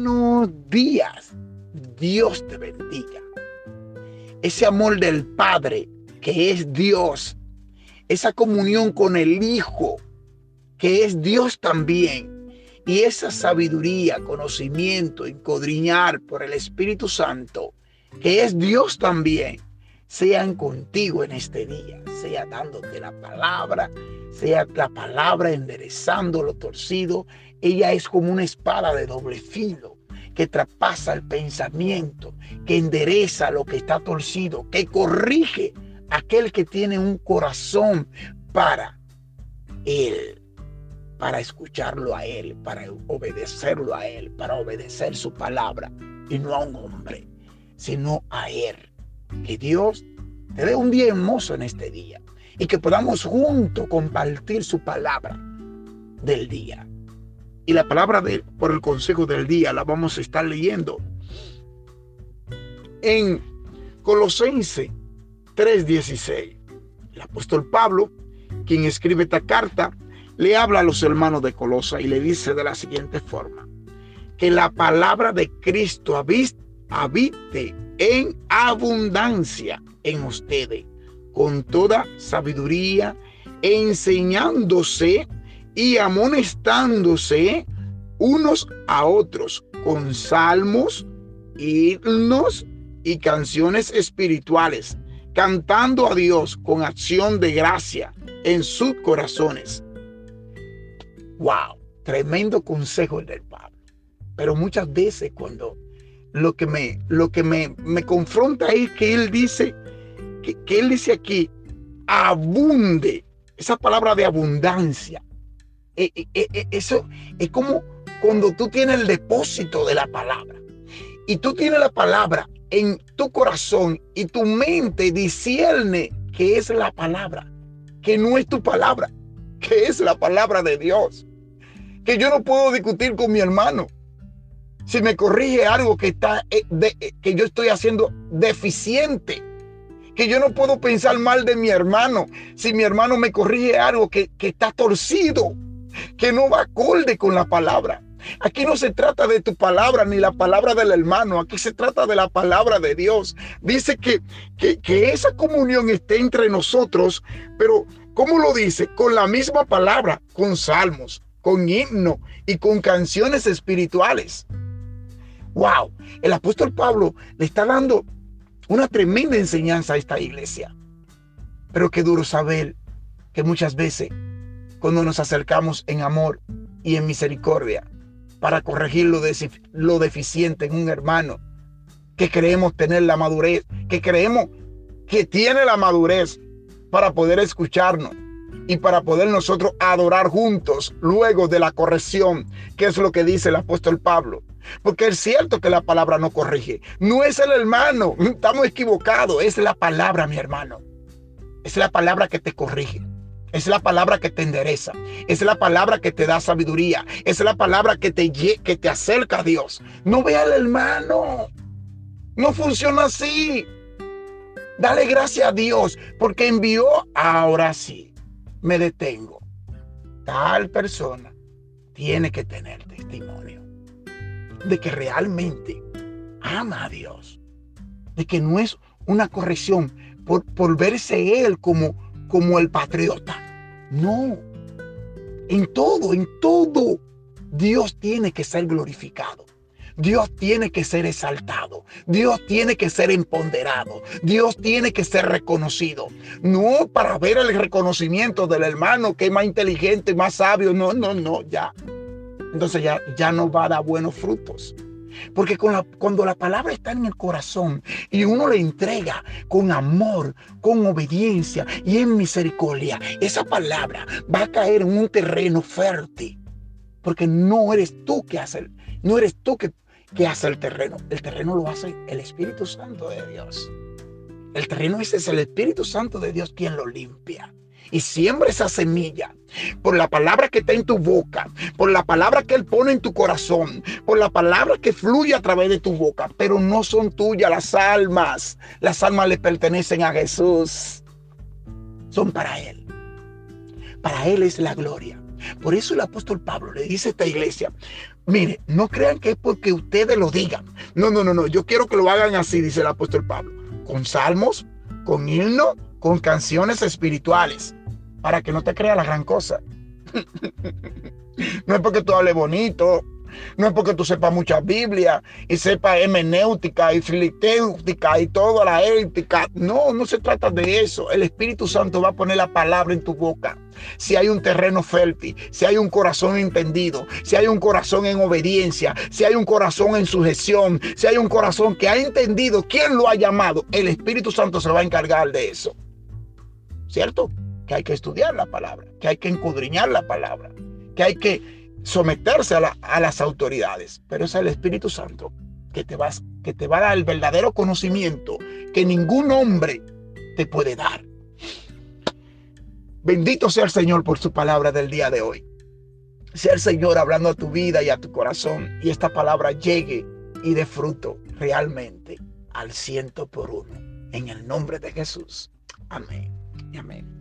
Buenos días. Dios te bendiga. Ese amor del Padre, que es Dios. Esa comunión con el Hijo, que es Dios también. Y esa sabiduría, conocimiento, encodriñar por el Espíritu Santo, que es Dios también, sean contigo en este día, sea dándote la palabra, sea la palabra enderezando lo torcido. Ella es como una espada de doble filo que traspasa el pensamiento, que endereza lo que está torcido, que corrige aquel que tiene un corazón para Él, para escucharlo a Él, para obedecerlo a Él, para obedecer su palabra y no a un hombre, sino a Él. Que Dios te dé un día hermoso en este día y que podamos juntos compartir su palabra del día. Y la palabra de, por el consejo del día la vamos a estar leyendo en Colosense 3:16. El apóstol Pablo, quien escribe esta carta, le habla a los hermanos de Colosa y le dice de la siguiente forma, que la palabra de Cristo habite en abundancia en ustedes con toda sabiduría, enseñándose y amonestándose unos a otros con salmos, himnos y canciones espirituales, cantando a Dios con acción de gracia en sus corazones. Wow, tremendo consejo el del Pablo. Pero muchas veces cuando lo que me, lo que me, me confronta es que él dice, que, él dice aquí, abunde. Esa palabra de abundancia. E, e, e, eso es como cuando tú tienes el depósito de la palabra. Y tú tienes la palabra en tu corazón y tu mente discierne que es la palabra, que no es tu palabra, que es la palabra de Dios. Que yo no puedo discutir con mi hermano si me corrige algo que está eh, eh, que yo estoy haciendo deficiente que yo no puedo pensar mal de mi hermano si mi hermano me corrige algo que, está torcido, que no va acorde con la palabra. Aquí no se trata de tu palabra ni la palabra del hermano, aquí se trata de la palabra de Dios. Dice que, que, que esa comunión esté entre nosotros, pero ¿cómo lo dice? Con la misma palabra, con salmos, con himno y con canciones espirituales. Wow, el apóstol Pablo le está dando una tremenda enseñanza a esta iglesia. Pero qué duro saber que muchas veces cuando nos acercamos en amor y en misericordia para corregir lo, lo deficiente en un hermano, que creemos tener la madurez, que creemos que tiene la madurez para poder escucharnos y para poder nosotros adorar juntos luego de la corrección, que es lo que dice el apóstol Pablo. Porque es cierto que la palabra no corrige. No es el hermano. Estamos equivocados. Es la palabra, mi hermano. Es la palabra que te corrige. Es la palabra que te endereza. Es la palabra que te da sabiduría. Es la palabra que te, que te acerca a Dios. No ve al hermano. No funciona así. Dale gracias a Dios porque envió. Ahora sí, me detengo. Tal persona tiene que tener testimonio de que realmente ama a Dios, de que no es una corrección por, por verse él como, como el patriota. No, en todo, en todo, Dios tiene que ser glorificado. Dios tiene que ser exaltado. Dios tiene que ser empoderado. Dios tiene que ser reconocido. No para ver el reconocimiento del hermano que es más inteligente, más sabio. No, no, no, ya entonces ya, ya no va a dar buenos frutos. Porque cuando la palabra está en el corazón y uno le entrega con amor, con obediencia y en misericordia, esa palabra va a caer en un terreno fértil. Porque no eres tú que hace, no eres tú que, que hace el terreno. El terreno lo hace el Espíritu Santo de Dios. El terreno ese es el Espíritu Santo de Dios quien lo limpia y siembra esa semilla por la palabra que está en tu boca, por la palabra que Él pone en tu corazón, por la palabra que fluye a través de tu boca, pero no son tuyas las almas. Las almas le pertenecen a Jesús. Son para Él. Para Él es la gloria. Por eso el apóstol Pablo le dice a esta iglesia, mire, no crean que es porque ustedes lo digan. No, no, no, no, yo quiero que lo hagan así, dice el apóstol Pablo, con salmos, con himnos, con canciones espirituales, para que no te crea la gran cosa. no es porque tú hables bonito, no es porque tú sepas mucha Biblia y sepas hemenéutica y filitéutica y toda la ética. No, no se trata de eso. El Espíritu Santo va a poner la palabra en tu boca. Si hay un terreno fértil, si hay un corazón entendido, si hay un corazón en obediencia, si hay un corazón en sujeción, si hay un corazón que ha entendido quién lo ha llamado, el Espíritu Santo se va a encargar de eso. ¿Cierto? Que hay que estudiar la palabra, que hay que encudriñar la palabra, que hay que someterse a, las autoridades, pero es el Espíritu Santo que te, vas, que te va a dar el verdadero conocimiento que ningún hombre te puede dar. Bendito sea el Señor por su palabra del día de hoy. Sea el Señor hablando a tu vida y a tu corazón y esta palabra llegue y dé fruto realmente al ciento por uno. En el nombre de Jesús. Amén amén.